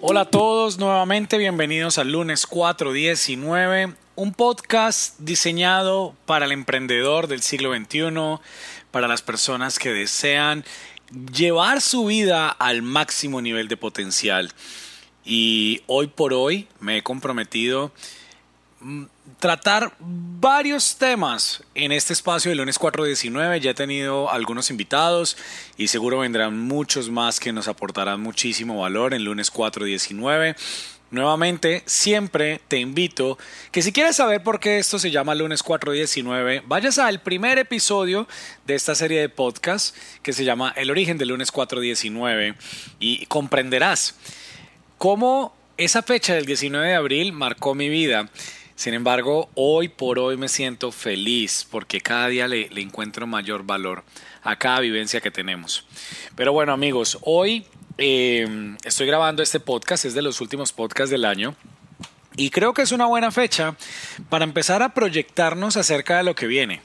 Hola a todos, nuevamente bienvenidos al lunes 419, un podcast diseñado para el emprendedor del siglo XXI, para las personas que desean llevar su vida al máximo nivel de potencial. Y hoy por hoy me he comprometido mm, tratar varios temas en este espacio del lunes 419. Ya he tenido algunos invitados y seguro vendrán muchos más que nos aportarán muchísimo valor en lunes 419. Nuevamente, siempre te invito que si quieres saber por qué esto se llama lunes 419, vayas al primer episodio de esta serie de podcast que se llama El origen del lunes 419 y comprenderás cómo esa fecha del 19 de abril marcó mi vida sin embargo, hoy por hoy me siento feliz porque cada día le, encuentro mayor valor a cada vivencia que tenemos. Pero bueno amigos, hoy em, estoy grabando este podcast, es de los últimos podcasts del año. Y creo que es una buena fecha para empezar a proyectarnos acerca de lo que viene.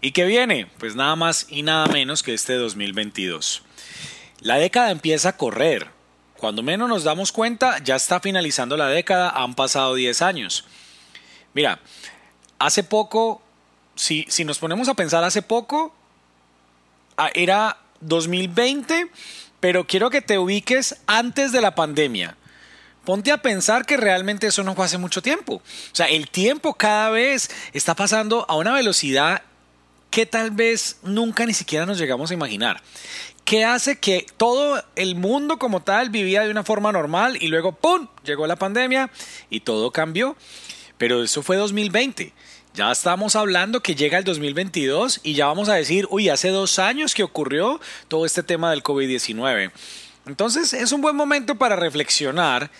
¿Y qué viene? Pues nada más y nada menos que este 2022. La década empieza a correr. Cuando menos nos damos cuenta, ya está finalizando la década, han pasado 10 años. Mira, hace poco, si, si nos ponemos a pensar hace poco, ah, era 2020, pero quiero que te ubiques antes de la pandemia. Ponte a pensar que realmente eso no fue hace mucho tiempo. O sea, el tiempo cada vez está pasando a una velocidad que tal vez nunca ni siquiera nos llegamos a imaginar. ¿Qué hace que todo el mundo como tal vivía de una forma normal y luego, ¡pum!, llegó la pandemia y todo cambió. Pero eso fue 2020. Ya estamos hablando que llega el 2022 y ya vamos a decir, uy, hace dos años que ocurrió todo este tema del COVID-19. Entonces es un buen momento para reflexionar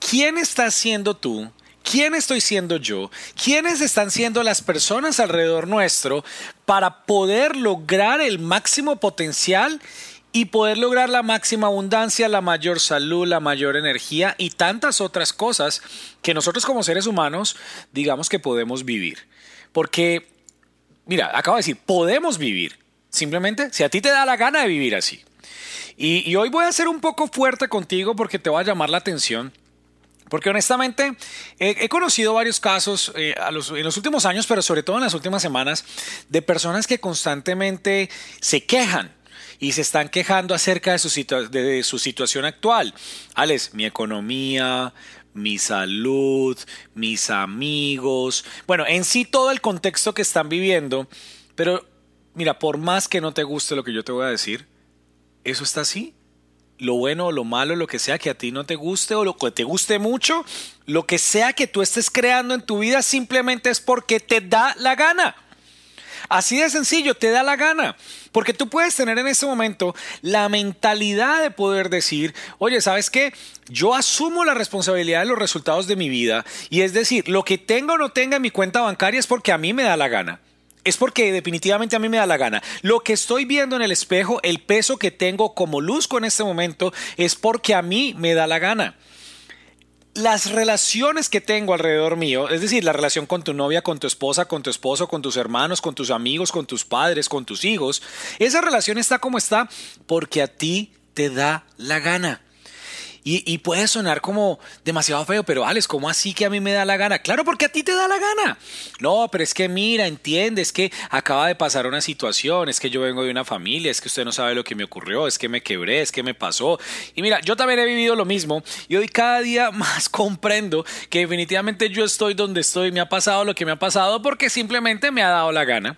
quién estás siendo tú, quién estoy siendo yo, quiénes están siendo las personas alrededor nuestro para poder lograr el máximo potencial y poder lograr la máxima abundancia, la mayor salud, la mayor energía y tantas otras cosas que nosotros como seres humanos digamos que podemos vivir. Porque, mira, acabo de decir, podemos vivir. Simplemente si a ti te da la gana de vivir así. Y, hoy voy a ser un poco fuerte contigo porque te va a llamar la atención. Porque honestamente he, conocido varios casos eh, en los últimos años, pero sobre todo en las últimas semanas, de personas que constantemente se quejan y se están quejando acerca de su, de su situación actual. Alex, mi economía, mi salud, mis amigos, bueno, en sí todo el contexto que están viviendo, pero mira, por más que no te guste lo que yo te voy a decir, eso está así. Lo bueno o lo malo, lo que sea que a ti no te guste o lo que te guste mucho, lo que sea que tú estés creando en tu vida simplemente es porque te da la gana. Así de sencillo, te da la gana. Porque tú puedes tener en ese momento la mentalidad de poder decir, oye, ¿sabes qué? Yo asumo la responsabilidad de los resultados de mi vida. Y es decir, lo que tenga o no tenga en mi cuenta bancaria es porque a mí me da la gana. Es porque definitivamente a mí me da la gana. Lo que estoy viendo en el espejo, el peso que tengo como luzco en este momento, es porque a mí me da la gana las relaciones que tengo alrededor mío, es decir, la relación con tu novia, con tu esposa, con tu esposo, con tus hermanos, con tus amigos, con tus padres, con tus hijos, esa relación está como está porque a ti te da la gana. Y, puede sonar como demasiado feo, pero Alex, ¿cómo así que a mí me da la gana? Claro, porque a ti te da la gana. No, pero es que mira, entiende, es que acaba de pasar una situación, es que yo vengo de una familia, es que usted no sabe lo que me ocurrió, es que me quebré, es que me pasó. Y mira, yo también he vivido lo mismo y hoy cada día más comprendo que definitivamente yo estoy donde estoy, me ha pasado lo que me ha pasado porque simplemente me ha dado la gana.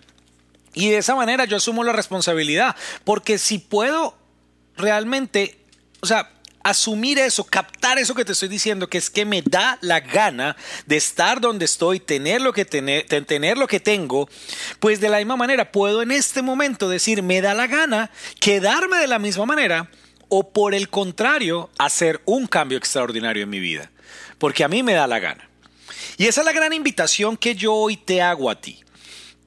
Y de esa manera yo asumo la responsabilidad, porque si puedo realmente, o sea, asumir eso, captar eso que te estoy diciendo, que es que me da la gana de estar donde estoy, tener lo que, tener, tener lo que tengo, pues de la misma manera puedo en este momento decir, me da la gana quedarme de la misma manera o por el contrario, hacer un cambio extraordinario en mi vida, porque a mí me da la gana. Y esa es la gran invitación que yo hoy te hago a ti.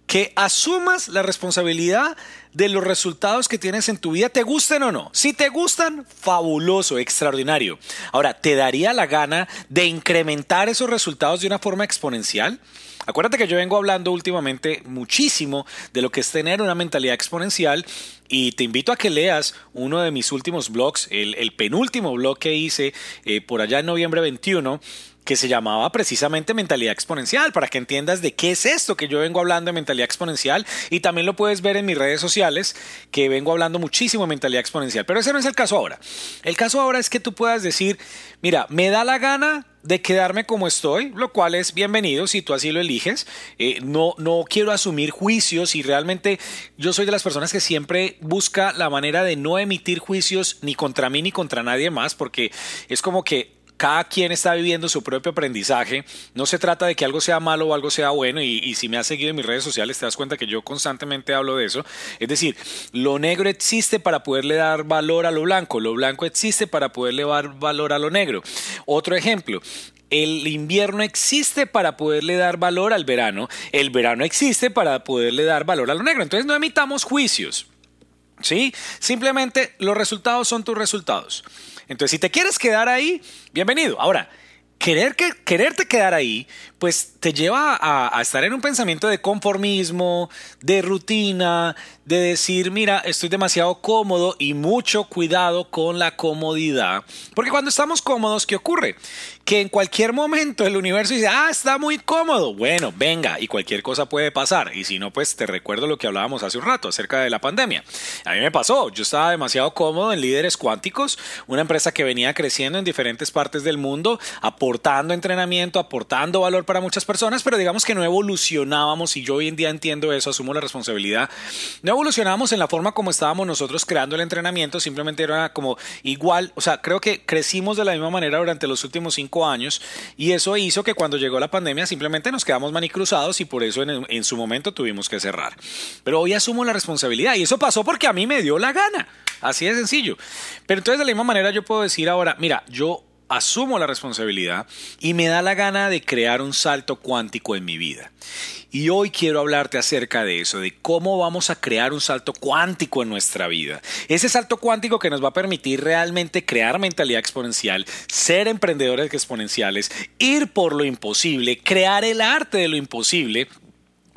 Que asumas la responsabilidad de los resultados que tienes en tu vida, te gusten o no. Si te gustan, fabuloso, extraordinario. Ahora, ¿te daría la gana de incrementar esos resultados de una forma exponencial? Acuérdate que yo vengo hablando últimamente muchísimo de lo que es tener una mentalidad exponencial y te invito a que leas uno de mis últimos blogs, el, penúltimo blog que hice eh, por allá en noviembre 21 que se llamaba precisamente mentalidad exponencial, para que entiendas de qué es esto que yo vengo hablando de mentalidad exponencial y también lo puedes ver en mis redes sociales, que vengo hablando muchísimo de mentalidad exponencial, pero ese no es el caso ahora. El caso ahora es que tú puedas decir, mira, me da la gana de quedarme como estoy, lo cual es bienvenido si tú así lo eliges. Eh, no, no quiero asumir juicios y realmente yo soy de las personas que siempre busca la manera de no emitir juicios ni contra mí ni contra nadie más, porque es como que cada quien está viviendo su propio aprendizaje. No se trata de que algo sea malo o algo sea bueno. Y, si me has seguido en mis redes sociales, te das cuenta que yo constantemente hablo de eso. Es decir, lo negro existe para poderle dar valor a lo blanco. Lo blanco existe para poderle dar valor a lo negro. Otro ejemplo, el invierno existe para poderle dar valor al verano, el verano existe para poderle dar valor a lo negro. Entonces no emitamos juicios. ¿Sí? Simplemente los resultados son tus resultados. Entonces, si te quieres quedar ahí, bienvenido. Ahora, querer que, quererte quedar ahí, pues te lleva a, a, estar en un pensamiento de conformismo, de rutina, de decir, mira, estoy demasiado cómodo y mucho cuidado con la comodidad. Porque cuando estamos cómodos, ¿qué ocurre? Que en cualquier momento el universo dice, ah, está muy cómodo. Bueno, venga, y cualquier cosa puede pasar. Y si no, pues te recuerdo lo que hablábamos hace un rato acerca de la pandemia. A mí me pasó, yo estaba demasiado cómodo en Líderes Cuánticos, una empresa que venía creciendo en diferentes partes del mundo, aportando entrenamiento, aportando valor para muchas personas, pero digamos que no evolucionábamos y yo hoy en día entiendo eso, asumo la responsabilidad. No evolucionamos en la forma como estábamos nosotros creando el entrenamiento, simplemente era como igual, o sea, creo que crecimos de la misma manera durante los últimos cinco años y eso hizo que cuando llegó la pandemia simplemente nos quedamos manicruzados y por eso en, en su momento tuvimos que cerrar. Pero hoy asumo la responsabilidad y eso pasó porque a mí me dio la gana, así de sencillo. Pero entonces de la misma manera yo puedo decir ahora, mira, yo asumo la responsabilidad y me da la gana de crear un salto cuántico en mi vida. Y hoy quiero hablarte acerca de eso, de cómo vamos a crear un salto cuántico en nuestra vida. Ese salto cuántico que nos va a permitir realmente crear mentalidad exponencial, ser emprendedores exponenciales, ir por lo imposible, crear el arte de lo imposible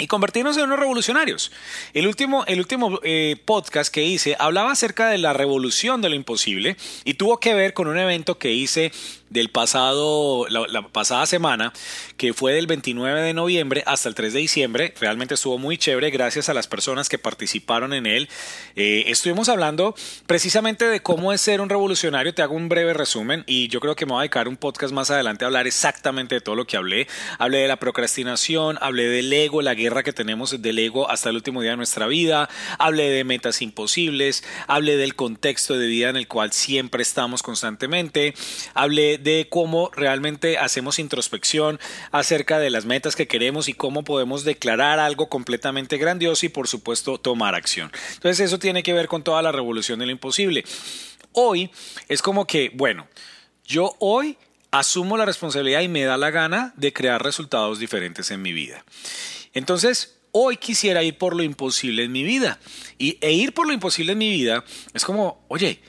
y convertirnos en unos revolucionarios. El último, el último eh, podcast que hice hablaba acerca de la revolución de lo imposible y tuvo que ver con un evento que hice del pasado, la, pasada semana, que fue del 29 de noviembre hasta el 3 de diciembre. Realmente estuvo muy chévere gracias a las personas que participaron en él. Eh, estuvimos hablando precisamente de cómo es ser un revolucionario. Te hago un breve resumen y yo creo que me voy a dedicar un podcast más adelante a hablar exactamente de todo lo que hablé. Hablé de la procrastinación, hablé del ego, la guerra que tenemos del ego hasta el último día de nuestra vida, hablé de metas imposibles, hablé del contexto de vida en el cual siempre estamos constantemente, hablé de cómo realmente hacemos introspección acerca de las metas que queremos y cómo podemos declarar algo completamente grandioso y por supuesto tomar acción. Entonces eso tiene que ver con toda la revolución de lo imposible. Hoy es como que, bueno, yo hoy asumo la responsabilidad y me da la gana de crear resultados diferentes en mi vida. Entonces, hoy quisiera ir por lo imposible en mi vida. Y, e ir por lo imposible en mi vida es como, oye,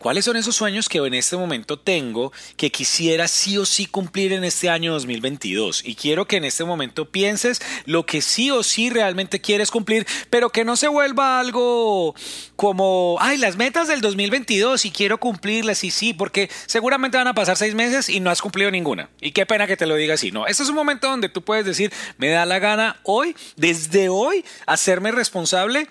¿Cuáles son esos sueños que en este momento tengo que quisiera sí o sí cumplir en este año 2022? Y quiero que en este momento pienses lo que sí o sí realmente quieres cumplir, pero que no se vuelva algo como, ay, las metas del 2022 y quiero cumplirlas y sí, porque seguramente van a pasar seis meses y no has cumplido ninguna. Y qué pena que te lo diga así. No, este es un momento donde tú puedes decir, me da la gana hoy, desde hoy, hacerme responsable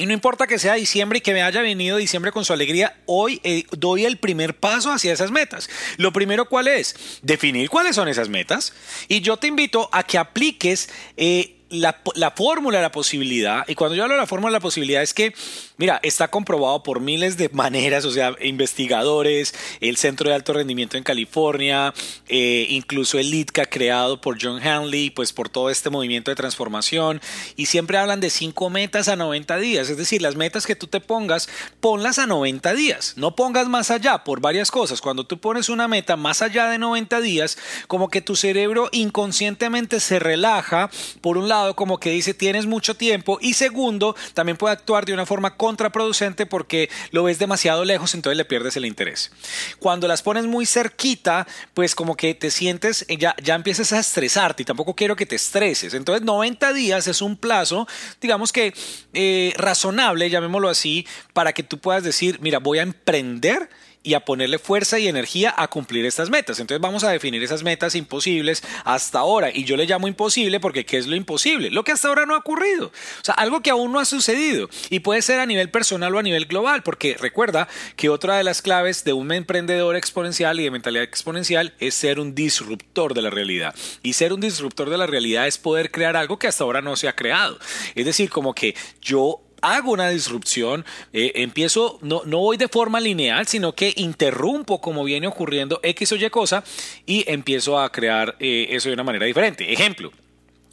y no importa que sea diciembre y que me haya venido diciembre con su alegría, hoy eh, doy el primer paso hacia esas metas. Lo primero, ¿cuál es? Definir cuáles son esas metas. Y yo te invito a que apliques... Eh, la, la fórmula de la posibilidad, y cuando yo hablo de la fórmula de la posibilidad es que, mira, está comprobado por miles de maneras, o sea, investigadores, el Centro de Alto Rendimiento en California, eh, incluso el LITCA creado por John Hanley, pues por todo este movimiento de transformación, y siempre hablan de cinco metas a 90 días, es decir, las metas que tú te pongas, ponlas a 90 días, no pongas más allá por varias cosas. Cuando tú pones una meta más allá de 90 días, como que tu cerebro inconscientemente se relaja, por un lado, como que dice tienes mucho tiempo y segundo, también puede actuar de una forma contraproducente porque lo ves demasiado lejos, entonces le pierdes el interés. Cuando las pones muy cerquita, pues como que te sientes, ya, ya empiezas a estresarte y tampoco quiero que te estreses. Entonces 90 días es un plazo, digamos que eh, razonable, llamémoslo así, para que tú puedas decir, mira, voy a emprender y a ponerle fuerza y energía a cumplir estas metas. Entonces vamos a definir esas metas imposibles hasta ahora. Y yo le llamo imposible porque ¿qué es lo imposible? Lo que hasta ahora no ha ocurrido. O sea, algo que aún no ha sucedido. Y puede ser a nivel personal o a nivel global. Porque recuerda que otra de las claves de un emprendedor exponencial y de mentalidad exponencial es ser un disruptor de la realidad. Y ser un disruptor de la realidad es poder crear algo que hasta ahora no se ha creado. Es decir, como que yo hago una disrupción, eh, empiezo, no, no voy de forma lineal, sino que interrumpo como viene ocurriendo X o Y cosa y empiezo a crear eh, eso de una manera diferente. Ejemplo,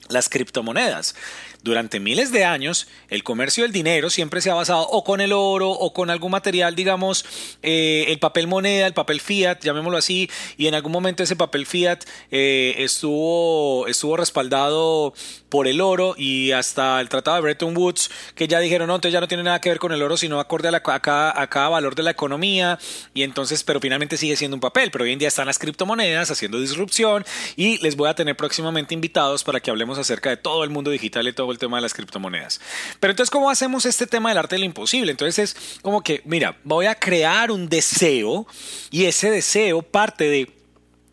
las criptomonedas. Durante miles de años, el comercio del dinero siempre se ha basado o con el oro o con algún material, digamos, eh, el papel moneda, el papel fiat, llamémoslo así, y en algún momento ese papel fiat eh, estuvo, estuvo respaldado por el oro y hasta el Tratado de Bretton Woods, que ya dijeron, no, entonces ya no tiene nada que ver con el oro, sino acorde a, la, a, cada, valor de la economía, y entonces, pero finalmente sigue siendo un papel, pero hoy en día están las criptomonedas haciendo disrupción y les voy a tener próximamente invitados para que hablemos acerca de todo el mundo digital y todo el tema de las criptomonedas. Pero entonces, ¿cómo hacemos este tema del arte de lo imposible? Entonces es como que, mira, voy a crear un deseo y ese deseo parte de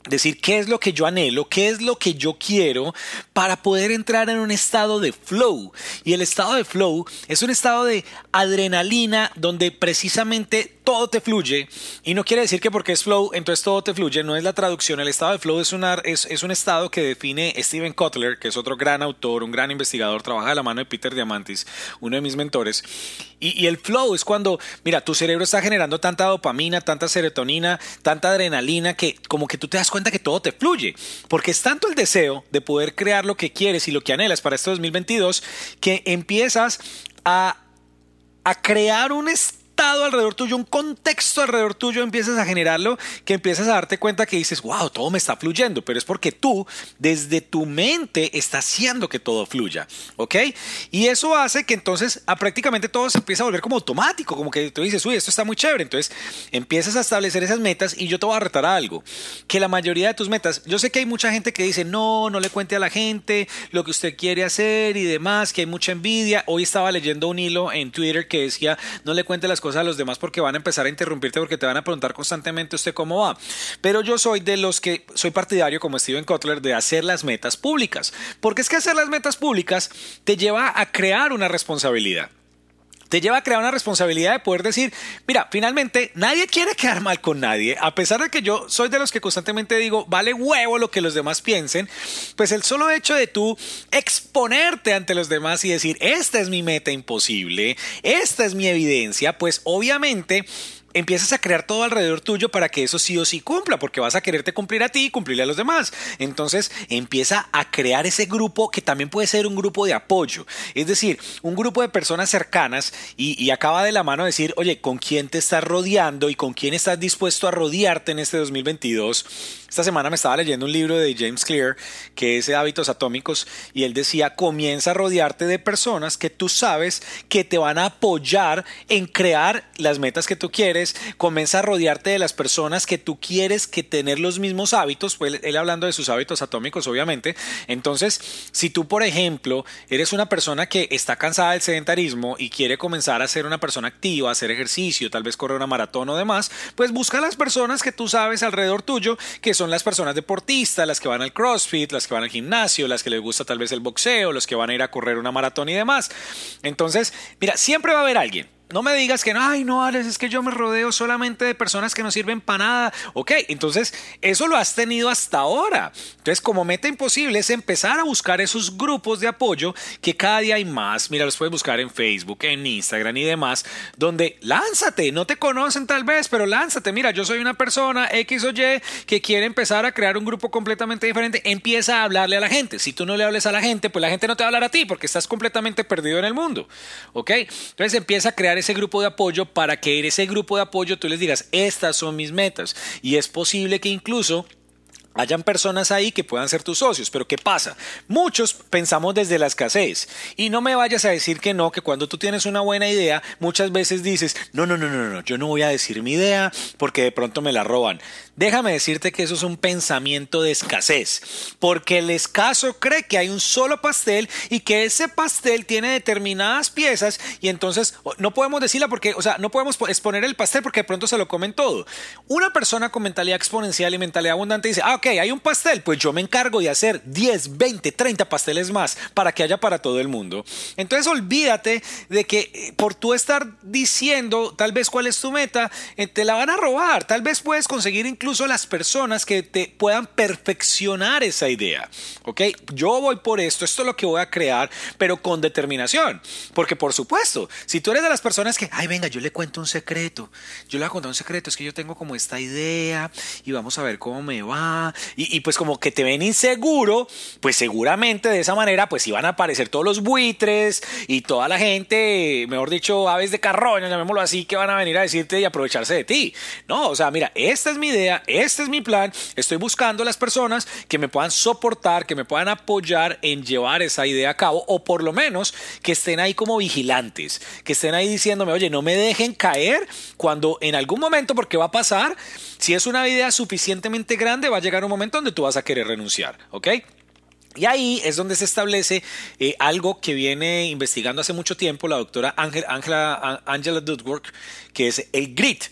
decir qué es lo que yo anhelo, qué es lo que yo quiero para poder entrar en un estado de flow. Y el estado de flow es un estado de adrenalina donde precisamente todo te fluye. Y no quiere decir que porque es flow, entonces todo te fluye. No es la traducción. El estado de flow es, una, es, un estado que define Steven Kotler, que es otro gran autor, un gran investigador, trabaja de la mano de Peter Diamantis, uno de mis mentores. Y, y el flow es cuando, mira, tu cerebro está generando tanta dopamina, tanta serotonina, tanta adrenalina, que como que tú te das cuenta que todo te fluye, porque es tanto el deseo de poder crear lo que quieres y lo que anhelas para este 2022 que empiezas a, a crear un alrededor tuyo, un contexto alrededor tuyo, empiezas a generarlo, que empiezas a darte cuenta que dices, wow, todo me está fluyendo, pero es porque tú, desde tu mente, estás haciendo que todo fluya, ¿ok? Y eso hace que entonces a prácticamente todo se empieza a volver como automático, como que tú dices, uy, esto está muy chévere, entonces empiezas a establecer esas metas y yo te voy a retar a algo, que la mayoría de tus metas, yo sé que hay mucha gente que dice, no, no le cuente a la gente lo que usted quiere hacer y demás, que hay mucha envidia, hoy estaba leyendo un hilo en Twitter que decía, no le cuente las cosas a los demás porque van a empezar a interrumpirte porque te van a preguntar constantemente usted cómo va. Pero yo soy de los que soy partidario, como Steven Kotler, de hacer las metas públicas. Porque es que hacer las metas públicas te lleva a crear una responsabilidad te lleva a crear una responsabilidad de poder decir, mira, finalmente nadie quiere quedar mal con nadie, a pesar de que yo soy de los que constantemente digo, vale huevo lo que los demás piensen, pues el solo hecho de tú exponerte ante los demás y decir, esta es mi meta imposible, esta es mi evidencia, pues obviamente empiezas a crear todo alrededor tuyo para que eso sí o sí cumpla, porque vas a quererte cumplir a ti y cumplirle a los demás. Entonces empieza a crear ese grupo que también puede ser un grupo de apoyo, es decir, un grupo de personas cercanas y, acaba de la mano decir, oye, ¿con quién te estás rodeando y con quién estás dispuesto a rodearte en este 2022? Esta semana me estaba leyendo un libro de James Clear que es hábitos atómicos y él decía, comienza a rodearte de personas que tú sabes que te van a apoyar en crear las metas que tú quieres comienza a rodearte de las personas que tú quieres que tener los mismos hábitos, pues él hablando de sus hábitos atómicos, obviamente. Entonces, si tú, por ejemplo, eres una persona que está cansada del sedentarismo y quiere comenzar a ser una persona activa, hacer ejercicio, tal vez correr una maratón o demás, pues busca las personas que tú sabes alrededor tuyo, que son las personas deportistas, las que van al CrossFit, las que van al gimnasio, las que les gusta tal vez el boxeo, los que van a ir a correr una maratón y demás. Entonces, mira, siempre va a haber alguien no me digas que no, ay, no, Alex, es que yo me rodeo solamente de personas que no sirven para nada. Ok, entonces eso lo has tenido hasta ahora. Entonces, como meta imposible es empezar a buscar esos grupos de apoyo que cada día hay más. Mira, los puedes buscar en Facebook, en Instagram y demás, donde lánzate, no te conocen tal vez, pero lánzate. Mira, yo soy una persona X o Y que quiere empezar a crear un grupo completamente diferente. Empieza a hablarle a la gente. Si tú no le hables a la gente, pues la gente no te va a hablar a ti porque estás completamente perdido en el mundo. Ok, entonces empieza a crear ese grupo de apoyo para que en ese grupo de apoyo tú les digas, estas son mis metas. Y es posible que incluso hayan personas ahí que puedan ser tus socios. Pero ¿qué pasa? Muchos pensamos desde la escasez. Y no me vayas a decir que no, que cuando tú tienes una buena idea, muchas veces dices, no, no, no, no, no, yo no voy a decir mi idea porque de pronto me la roban. Déjame decirte que eso es un pensamiento de escasez, porque el escaso cree que hay un solo pastel y que ese pastel tiene determinadas piezas y entonces no podemos decirla porque, o sea, no podemos exponer el pastel porque de pronto se lo comen todo. Una persona con mentalidad exponencial y mentalidad abundante dice, ah, hay un pastel, pues yo me encargo de hacer 10, 20, 30 pasteles más para que haya para todo el mundo. Entonces olvídate de que eh, por tú estar diciendo tal vez cuál es tu meta, eh, te la van a robar, tal vez puedes conseguir incluso las personas que te puedan perfeccionar esa idea. ¿Ok? Yo voy por esto, esto es lo que voy a crear, pero con determinación. Porque por supuesto, si tú eres de las personas que, ay, venga, yo le cuento un secreto, yo le voy a contar un secreto, es que yo tengo como esta idea y vamos a ver cómo me va. Y, pues como que te ven inseguro, pues seguramente de esa manera pues iban a aparecer todos los buitres y toda la gente, mejor dicho, aves de carroña, llamémoslo así, que van a venir a decirte y aprovecharse de ti. No, o sea, mira, esta es mi idea este es mi plan, estoy buscando las personas que me puedan soportar, que me puedan apoyar en llevar esa idea a cabo o por lo menos que estén ahí como vigilantes, que estén ahí diciéndome, oye, no me dejen caer cuando en algún momento, porque va a pasar, si es una idea suficientemente grande, va a llegar un momento donde tú vas a querer renunciar, ¿ok? Y ahí es donde se establece eh, algo que viene investigando hace mucho tiempo la doctora Angela, Angela Dudwork, que es el grit.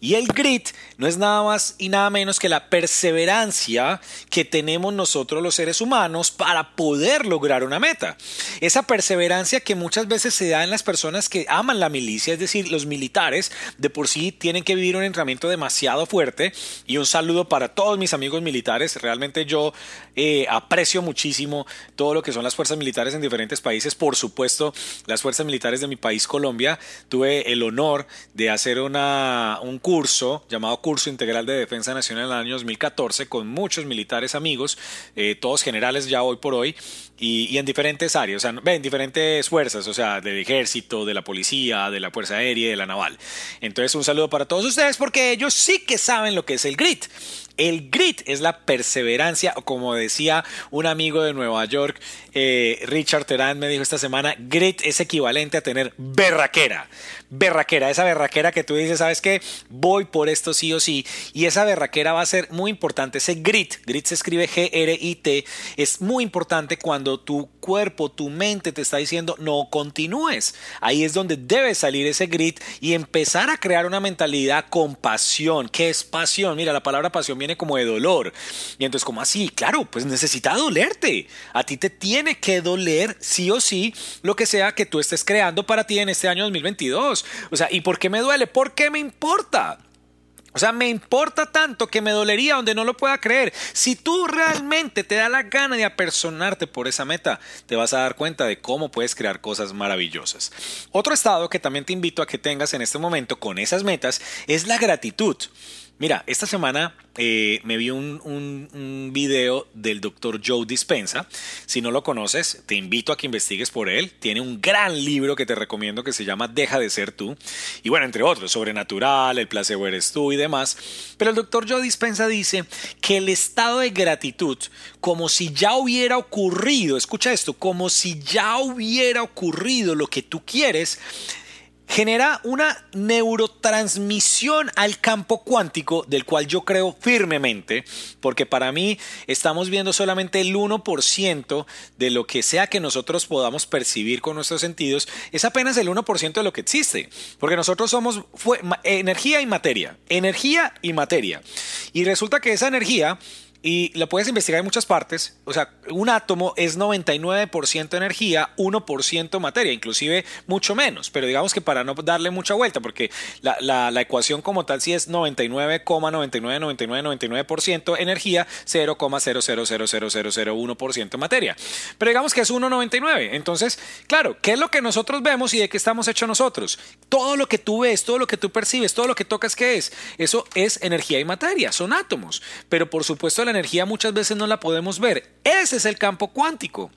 Y el grit no es nada más y nada menos que la perseverancia que tenemos nosotros los seres humanos para poder lograr una meta. Esa perseverancia que muchas veces se da en las personas que aman la milicia, es decir, los militares de por sí tienen que vivir un entrenamiento demasiado fuerte. Y un saludo para todos mis amigos militares. Realmente yo eh, aprecio muchísimo todo lo que son las fuerzas militares en diferentes países. Por supuesto, las fuerzas militares de mi país, Colombia. Tuve el honor de hacer una, un curso curso llamado Curso Integral de Defensa Nacional en el año 2014 con muchos militares amigos, eh, todos generales ya hoy por hoy, y, en diferentes áreas, o sea, en diferentes fuerzas, o sea, del ejército, de la policía, de la Fuerza Aérea de la Naval. Entonces, un saludo para todos ustedes porque ellos sí que saben lo que es el grit. El grit es la perseverancia, o como decía un amigo de Nueva York, eh, Richard Terán me dijo esta semana, grit es equivalente a tener berraquera. Berraquera, esa berraquera que tú dices, ¿sabes qué? Voy por esto sí o sí. Y esa berraquera va a ser muy importante. Ese grit, grit se escribe G-R-I-T, es muy importante cuando tu cuerpo, tu mente te está diciendo no continúes. Ahí es donde debe salir ese grit y empezar a crear una mentalidad con pasión. ¿Qué es pasión? Mira, la palabra pasión viene como de dolor. Y entonces, como así? Claro, pues necesita dolerte. A ti te tiene que doler sí o sí lo que sea que tú estés creando para ti en este año 2022. O sea, ¿y por qué me duele? ¿Por qué me importa? O sea, me importa tanto que me dolería donde no lo pueda creer. Si tú realmente te da la gana de apersonarte por esa meta, te vas a dar cuenta de cómo puedes crear cosas maravillosas. Otro estado que también te invito a que tengas en este momento con esas metas es la gratitud. Mira, esta semana eh, me vi un, un, video del doctor Joe Dispensa. Si no lo conoces, te invito a que investigues por él. Tiene un gran libro que te recomiendo que se llama Deja de ser tú. Y bueno, entre otros, sobrenatural, el placebo eres tú y demás. Pero el doctor Joe Dispensa dice que el estado de gratitud, como si ya hubiera ocurrido, escucha esto, como si ya hubiera ocurrido lo que tú quieres, genera una neurotransmisión al campo cuántico del cual yo creo firmemente, porque para mí estamos viendo solamente el 1% de lo que sea que nosotros podamos percibir con nuestros sentidos, es apenas el 1% de lo que existe, porque nosotros somos energía y materia, energía y materia. Y resulta que esa energía y lo puedes investigar en muchas partes. O sea, un átomo es 99% energía, 1% materia, inclusive mucho menos. Pero digamos que para no darle mucha vuelta, porque la, la, la ecuación como tal sí es 99,999999% energía, 0,000001% materia. Pero digamos que es 1,99. Entonces, claro, ¿qué es lo que nosotros vemos y de qué estamos hechos nosotros? Todo lo que tú ves, todo lo que tú percibes, todo lo que tocas, ¿qué es? Eso es energía y materia, son átomos. Pero por supuesto, energía muchas veces no la podemos ver. Ese es el campo cuántico.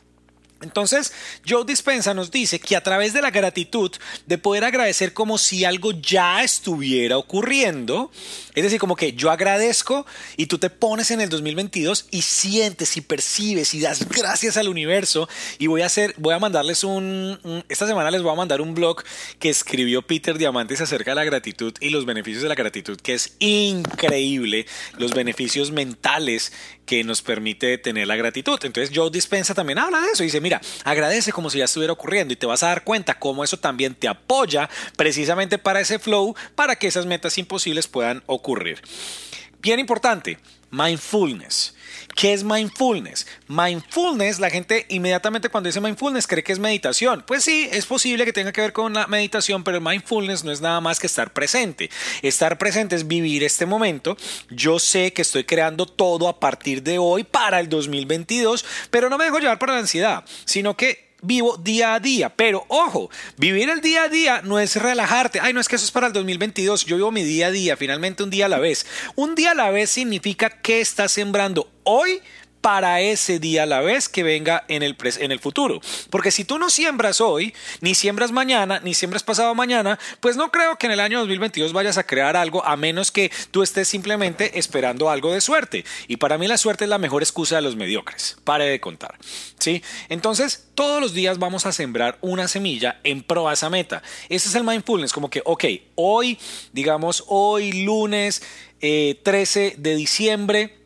Entonces, Joe Dispensa nos dice que a través de la gratitud, de poder agradecer como si algo ya estuviera ocurriendo, es decir, como que yo agradezco y tú te pones en el 2022 y sientes y percibes y das gracias al universo y voy a hacer, voy a mandarles un, esta semana les voy a mandar un blog que escribió Peter Diamantes acerca de la gratitud y los beneficios de la gratitud, que es increíble, los beneficios mentales que nos permite tener la gratitud. Entonces Joe Dispensa también habla de eso y dice, mira, agradece como si ya estuviera ocurriendo y te vas a dar cuenta cómo eso también te apoya precisamente para ese flow, para que esas metas imposibles puedan ocurrir. Bien importante, mindfulness. ¿Qué es mindfulness? Mindfulness, la gente inmediatamente cuando dice mindfulness cree que es meditación. Pues sí, es posible que tenga que ver con la meditación, pero mindfulness no es nada más que estar presente. Estar presente es vivir este momento. Yo sé que estoy creando todo a partir de hoy para el 2022, pero no me dejo llevar por la ansiedad, sino que vivo día a día. Pero ojo, vivir el día a día no es relajarte. Ay, no es que eso es para el 2022. Yo vivo mi día a día, finalmente un día a la vez. Un día a la vez significa que estás sembrando hoy para ese día a la vez que venga en el, en el futuro. Porque si tú no siembras hoy, ni siembras mañana, ni siembras pasado mañana, pues no creo que en el año 2022 vayas a crear algo a menos que tú estés simplemente esperando algo de suerte. Y para mí la suerte es la mejor excusa de los mediocres. Pare de contar. ¿Sí? Entonces, todos los días vamos a sembrar una semilla en pro a esa meta. Ese es el mindfulness, como que, ok, hoy, digamos, hoy lunes 13 eh, de diciembre,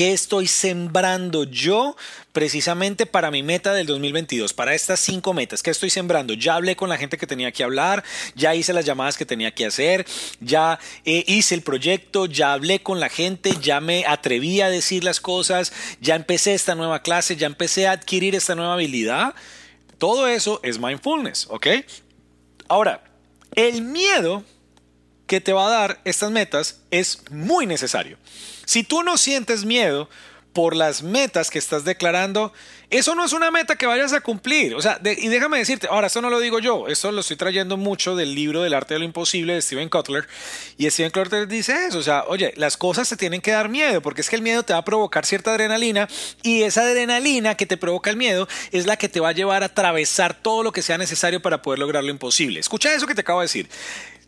¿Qué estoy sembrando yo precisamente para mi meta del 2022? Para estas cinco metas, ¿qué estoy sembrando? Ya hablé con la gente que tenía que hablar, ya hice las llamadas que tenía que hacer, ya eh, hice el proyecto, ya hablé con la gente, ya me atreví a decir las cosas, ya empecé esta nueva clase, ya empecé a adquirir esta nueva habilidad. Todo eso es mindfulness, ¿ok? Ahora, el miedo que te va a dar estas metas es muy necesario. Si tú no sientes miedo por las metas que estás declarando, eso no es una meta que vayas a cumplir. O sea, y déjame decirte, ahora, esto no lo digo yo, esto lo estoy trayendo mucho del libro del arte de lo imposible de Steven Kotler. Y Steven Kotler dice eso, o sea, oye, las cosas te tienen que dar miedo, porque es que el miedo te va a provocar cierta adrenalina y esa adrenalina que te provoca el miedo es la que te va a llevar a atravesar todo lo que sea necesario para poder lograr lo imposible. Escucha eso que te acabo de decir.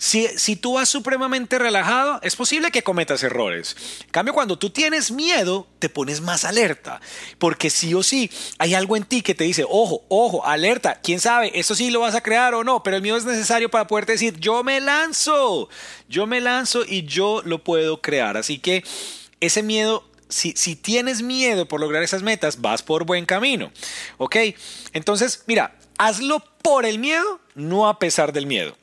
Si, tú vas supremamente relajado, es posible que cometas errores. En cambio, cuando tú tienes miedo, te pones más alerta. Porque sí o sí, hay algo en ti que te dice, ojo, ojo, alerta, quién sabe, eso sí lo vas a crear o no, pero el miedo es necesario para poderte decir, yo me lanzo, yo me lanzo y yo lo puedo crear. Así que ese miedo si, si, tienes miedo por lograr esas metas, vas por buen camino. ¿Ok? Entonces, mira, hazlo por el miedo, no a pesar del miedo.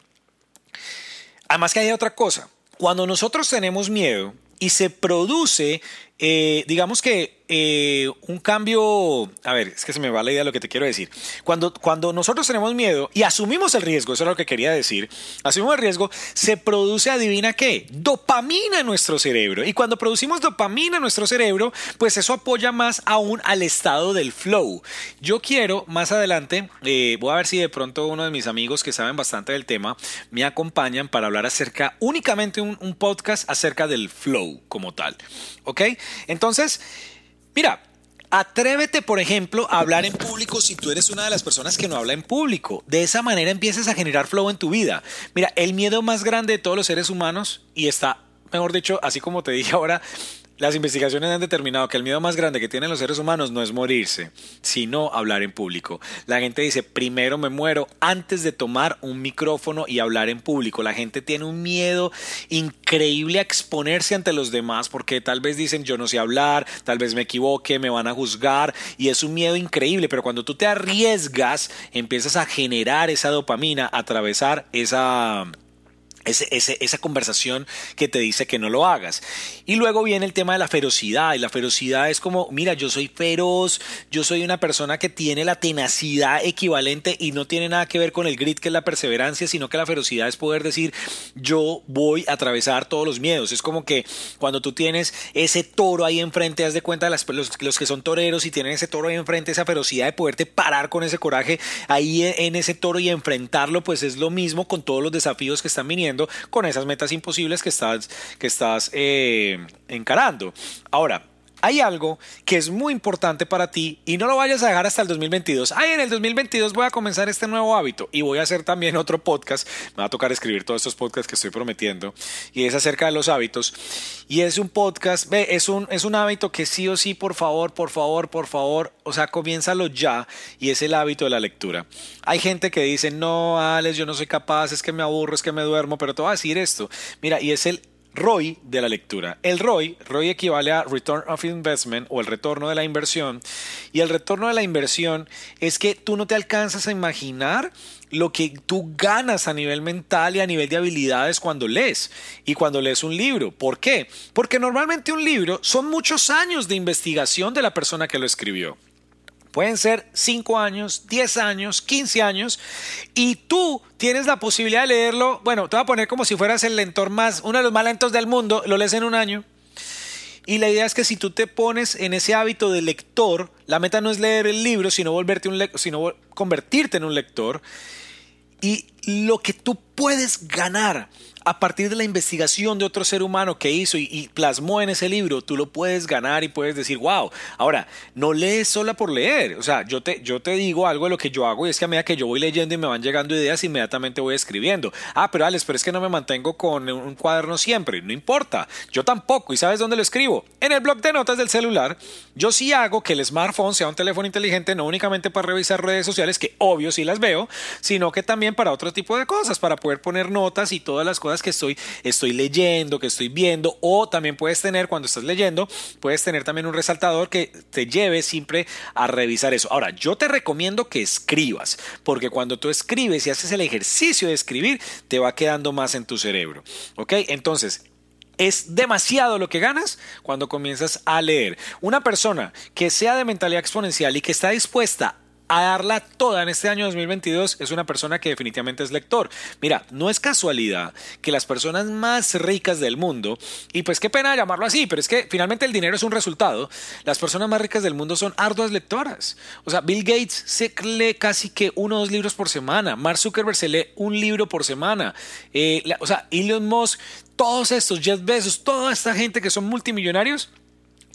Además que hay otra cosa. Cuando nosotros tenemos miedo y se produce, eh, digamos que eh, un cambio, a ver, es que se me va la idea de lo que te quiero decir. Cuando, cuando nosotros tenemos miedo y asumimos el riesgo, eso es lo que quería decir, asumimos el riesgo, se produce, adivina qué, dopamina en nuestro cerebro. Y cuando producimos dopamina en nuestro cerebro, pues eso apoya más aún al estado del flow. Yo quiero más adelante, eh, voy a ver si de pronto uno de mis amigos que saben bastante del tema me acompañan para hablar acerca, únicamente un, un podcast acerca del flow como tal. ¿Ok? Entonces, Mira, Atrévete, por ejemplo, a hablar en público si tú eres una de las personas que no habla en público. De esa manera empiezas a generar flow en tu vida. Mira, el miedo más grande de todos los seres humanos, y está, mejor dicho, así como te dije ahora, las investigaciones han determinado que el miedo más grande que tienen los seres humanos no es morirse, sino hablar en público. La gente dice, primero me muero antes de tomar un micrófono y hablar en público. La gente tiene un miedo increíble a exponerse ante los demás porque tal vez dicen, yo no sé hablar, tal vez me equivoque, me van a juzgar y es un miedo increíble, pero cuando tú te arriesgas, empiezas a generar esa dopamina, a atravesar esa esa conversación que te dice que no lo hagas. Y luego viene el tema de la ferocidad. Y la ferocidad es como, mira, yo soy feroz, yo soy una persona que tiene la tenacidad equivalente y no tiene nada que ver con el grit, que es la perseverancia, sino que la ferocidad es poder decir, yo voy a atravesar todos los miedos. Es como que cuando tú tienes ese toro ahí enfrente, haz de cuenta las, los, los, que son toreros y tienen ese toro ahí enfrente, esa ferocidad de poderte parar con ese coraje ahí en ese toro y enfrentarlo, pues es lo mismo con todos los desafíos que están viniendo con esas metas imposibles que estás, que estás eh, encarando. Ahora, hay algo que es muy importante para ti y no lo vayas a dejar hasta el 2022. Ay, en el 2022 voy a comenzar este nuevo hábito y voy a hacer también otro podcast. Me va a tocar escribir todos estos podcasts que estoy prometiendo y es acerca de los hábitos. Y es un podcast, ve, es un, es un hábito que sí o sí, por favor, por favor, por favor, o sea, comiénzalo ya y es el hábito de la lectura. Hay gente que dice, no, Alex, yo no soy capaz, es que me aburro, es que me duermo, pero te voy a decir esto. Mira, y es el ROI de la lectura. El ROI, ROI equivale a Return of Investment o el retorno de la inversión. Y el retorno de la inversión es que tú no te alcanzas a imaginar lo que tú ganas a nivel mental y a nivel de habilidades cuando lees y cuando lees un libro. ¿Por qué? Porque normalmente un libro son muchos años de investigación de la persona que lo escribió. Pueden ser 5 años, 10 años, 15 años y tú tienes la posibilidad de leerlo, bueno, te voy a poner como si fueras el lector más, uno de los más lentos del mundo, lo lees en un año. Y la idea es que si tú te pones en ese hábito de lector, la meta no es leer el libro, sino, volverte un sino convertirte en un lector. Y lo que tú puedes ganar a partir de la investigación de otro ser humano que hizo y, plasmó en ese libro, tú lo puedes ganar y puedes decir, wow. Ahora, no lees sola por leer. O sea, yo te, yo te digo algo de lo que yo hago y es que a medida que yo voy leyendo y me van llegando ideas, inmediatamente voy escribiendo. Ah, pero Alex, pero es que no me mantengo con un cuaderno siempre. No importa. Yo tampoco. ¿Y sabes dónde lo escribo? En el blog de notas del celular. Yo sí hago que el smartphone sea un teléfono inteligente, no únicamente para revisar redes sociales, que obvio sí las veo, sino que también para tipo de cosas, para poder poner notas y todas las cosas que estoy, estoy leyendo, que estoy viendo, o también puedes tener, cuando estás leyendo, puedes tener también un resaltador que te lleve siempre a revisar eso. Ahora, yo te recomiendo que escribas, porque cuando tú escribes y haces el ejercicio de escribir, te va quedando más en tu cerebro. ¿Ok? Entonces, es demasiado lo que ganas cuando comienzas a leer. Una persona que sea de mentalidad exponencial y que está dispuesta a darla toda en este año 2022 es una persona que definitivamente es lector. Mira, no es casualidad que las personas más ricas del mundo, y pues qué pena llamarlo así, pero es que finalmente el dinero es un resultado, las personas más ricas del mundo son arduas lectoras. O sea, Bill Gates se lee casi que uno o dos libros por semana, Mark Zuckerberg se lee un libro por semana, eh, o sea, Elon Musk, todos estos, Jeff Bezos, toda esta gente que son multimillonarios,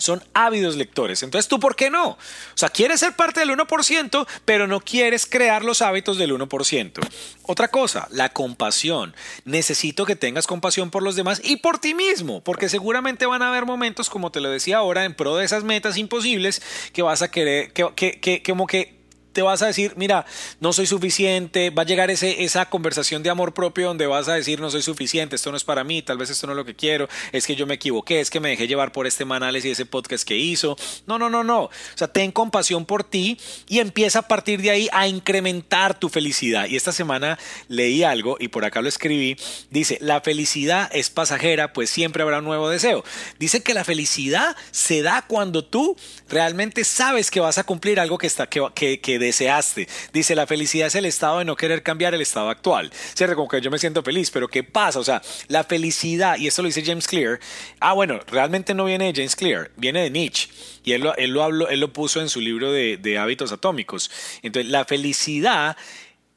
son ávidos lectores. Entonces, ¿tú por qué no? O sea, quieres ser parte del 1%, pero no quieres crear los hábitos del 1%. Otra cosa, la compasión. Necesito que tengas compasión por los demás y por ti mismo, porque seguramente van a haber momentos, como te lo decía ahora, en pro de esas metas imposibles, que vas a querer, que, que, como que te vas a decir, mira, no soy suficiente, va a llegar ese, esa conversación de amor propio donde vas a decir, no soy suficiente, esto no es para mí, tal vez esto no es lo que quiero, es que yo me equivoqué, es que me dejé llevar por este manales y ese podcast que hizo. No, no, no, no. O sea, ten compasión por ti y empieza a partir de ahí a incrementar tu felicidad. Y esta semana leí algo y por acá lo escribí. Dice, la felicidad es pasajera, pues siempre habrá un nuevo deseo. Dice que la felicidad se da cuando tú realmente sabes que vas a cumplir algo que, está, que, que, que deseaste. Dice, la felicidad es el estado de no querer cambiar el estado actual. Cierto, como que yo me siento feliz, pero ¿qué pasa? O sea, la felicidad, y esto lo dice James Clear, ah, bueno, realmente no viene de James Clear, viene de Nietzsche. Y él lo, él lo, habló, él lo puso en su libro de, de hábitos atómicos. Entonces, la felicidad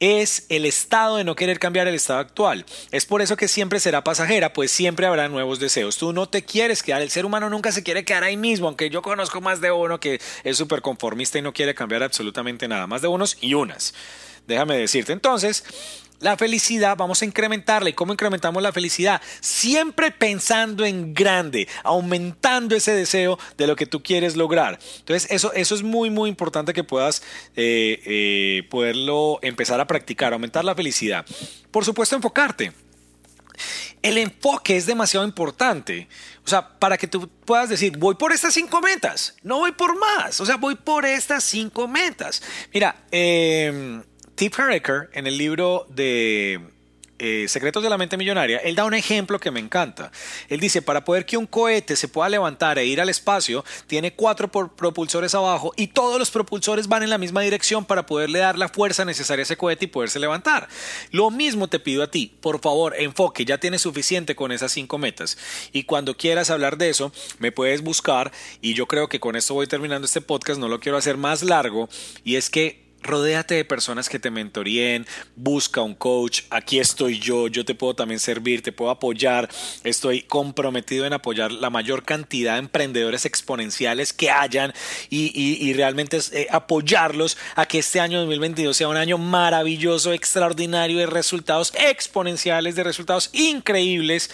es el estado de no querer cambiar el estado actual. Es por eso que siempre será pasajera, pues siempre habrá nuevos deseos. Tú no te quieres quedar, el ser humano nunca se quiere quedar ahí mismo, aunque yo conozco más de uno que es súper conformista y no quiere cambiar absolutamente nada, más de unos y unas. Déjame decirte entonces, la felicidad vamos a incrementarla. ¿Y cómo incrementamos la felicidad? Siempre pensando en grande, aumentando ese deseo de lo que tú quieres lograr. Entonces, eso, eso es muy, muy importante que puedas eh, eh, poderlo empezar a practicar, aumentar la felicidad. Por supuesto, enfocarte. El enfoque es demasiado importante. O sea, para que tú puedas decir, voy por estas cinco metas, no voy por más. O sea, voy por estas cinco metas. Mira, eh, Steve Harrecker, en el libro de eh, Secretos de la Mente Millonaria, él da un ejemplo que me encanta. Él dice, para poder que un cohete se pueda levantar e ir al espacio, tiene cuatro propulsores abajo y todos los propulsores van en la misma dirección para poderle dar la fuerza necesaria a ese cohete y poderse levantar. Lo mismo te pido a ti, por favor, enfoque, ya tienes suficiente con esas cinco metas. Y cuando quieras hablar de eso, me puedes buscar y yo creo que con esto voy terminando este podcast, no lo quiero hacer más largo, y es que Rodéate de personas que te mentoríen, busca un coach, aquí estoy yo, yo te puedo también servir, te puedo apoyar, estoy comprometido en apoyar la mayor cantidad de emprendedores exponenciales que hayan y, realmente eh, apoyarlos a que este año 2022 sea un año maravilloso, extraordinario de resultados exponenciales, de resultados increíbles.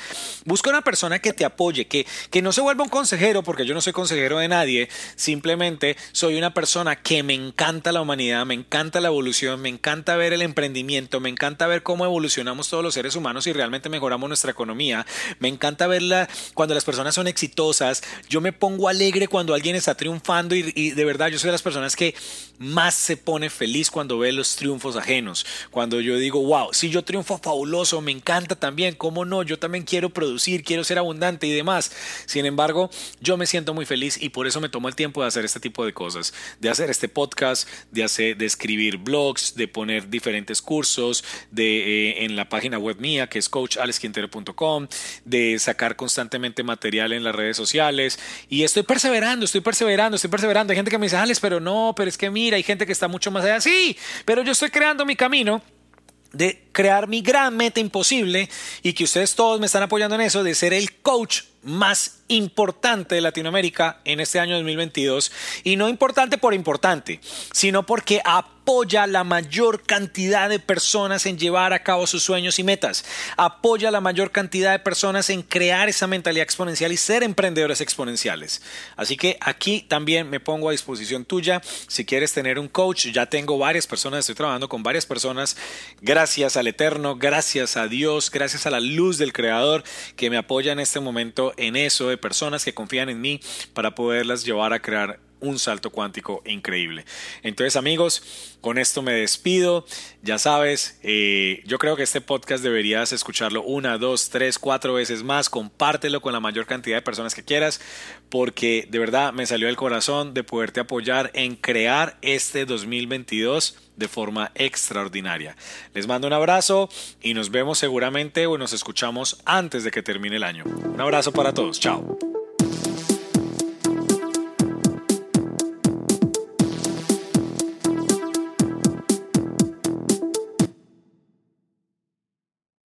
Busca una persona que te apoye, que, que no se vuelva un consejero, porque yo no soy consejero de nadie, simplemente soy una persona que me encanta la humanidad, me encanta la evolución, me encanta ver el emprendimiento, me encanta ver cómo evolucionamos todos los seres humanos y realmente mejoramos nuestra economía, me encanta verla cuando las personas son exitosas, yo me pongo alegre cuando alguien está triunfando y, de verdad yo soy de las personas que más se pone feliz cuando ve los triunfos ajenos, cuando yo digo, wow, si yo triunfo fabuloso, me encanta también, ¿cómo no? Yo también quiero producir, quiero ser abundante y demás. Sin embargo, yo me siento muy feliz y por eso me tomo el tiempo de hacer este tipo de cosas, de hacer este podcast, de hacer escribir blogs, de poner diferentes cursos de, eh, en la página web mía que es coachalesquintero.com, de sacar constantemente material en las redes sociales y estoy perseverando, estoy perseverando, estoy perseverando. Hay gente que me dice, Alex, pero no, pero es que mira, hay gente que está mucho más allá. Sí, pero yo estoy creando mi camino de crear mi gran meta imposible y que ustedes todos me están apoyando en eso, de ser el coach más importante de Latinoamérica en este año 2022 y no importante por importante, sino porque apoya la mayor cantidad de personas en llevar a cabo sus sueños y metas, apoya la mayor cantidad de personas en crear esa mentalidad exponencial y ser emprendedores exponenciales. Así que aquí también me pongo a disposición tuya. Si quieres tener un coach, ya tengo varias personas, estoy trabajando con varias personas, gracias al Eterno, gracias a Dios, gracias a la luz del Creador que me apoya en este momento en eso, de personas que confían en mí para poderlas llevar a crear un salto cuántico increíble. Entonces amigos, con esto me despido. Ya sabes, eh, yo creo que este podcast deberías escucharlo una, dos, tres, cuatro veces más. Compártelo con la mayor cantidad de personas que quieras, porque de verdad me salió el corazón de poderte apoyar en crear este 2022 de forma extraordinaria. Les mando un abrazo y nos vemos seguramente o nos escuchamos antes de que termine el año. Un abrazo para todos. Chao.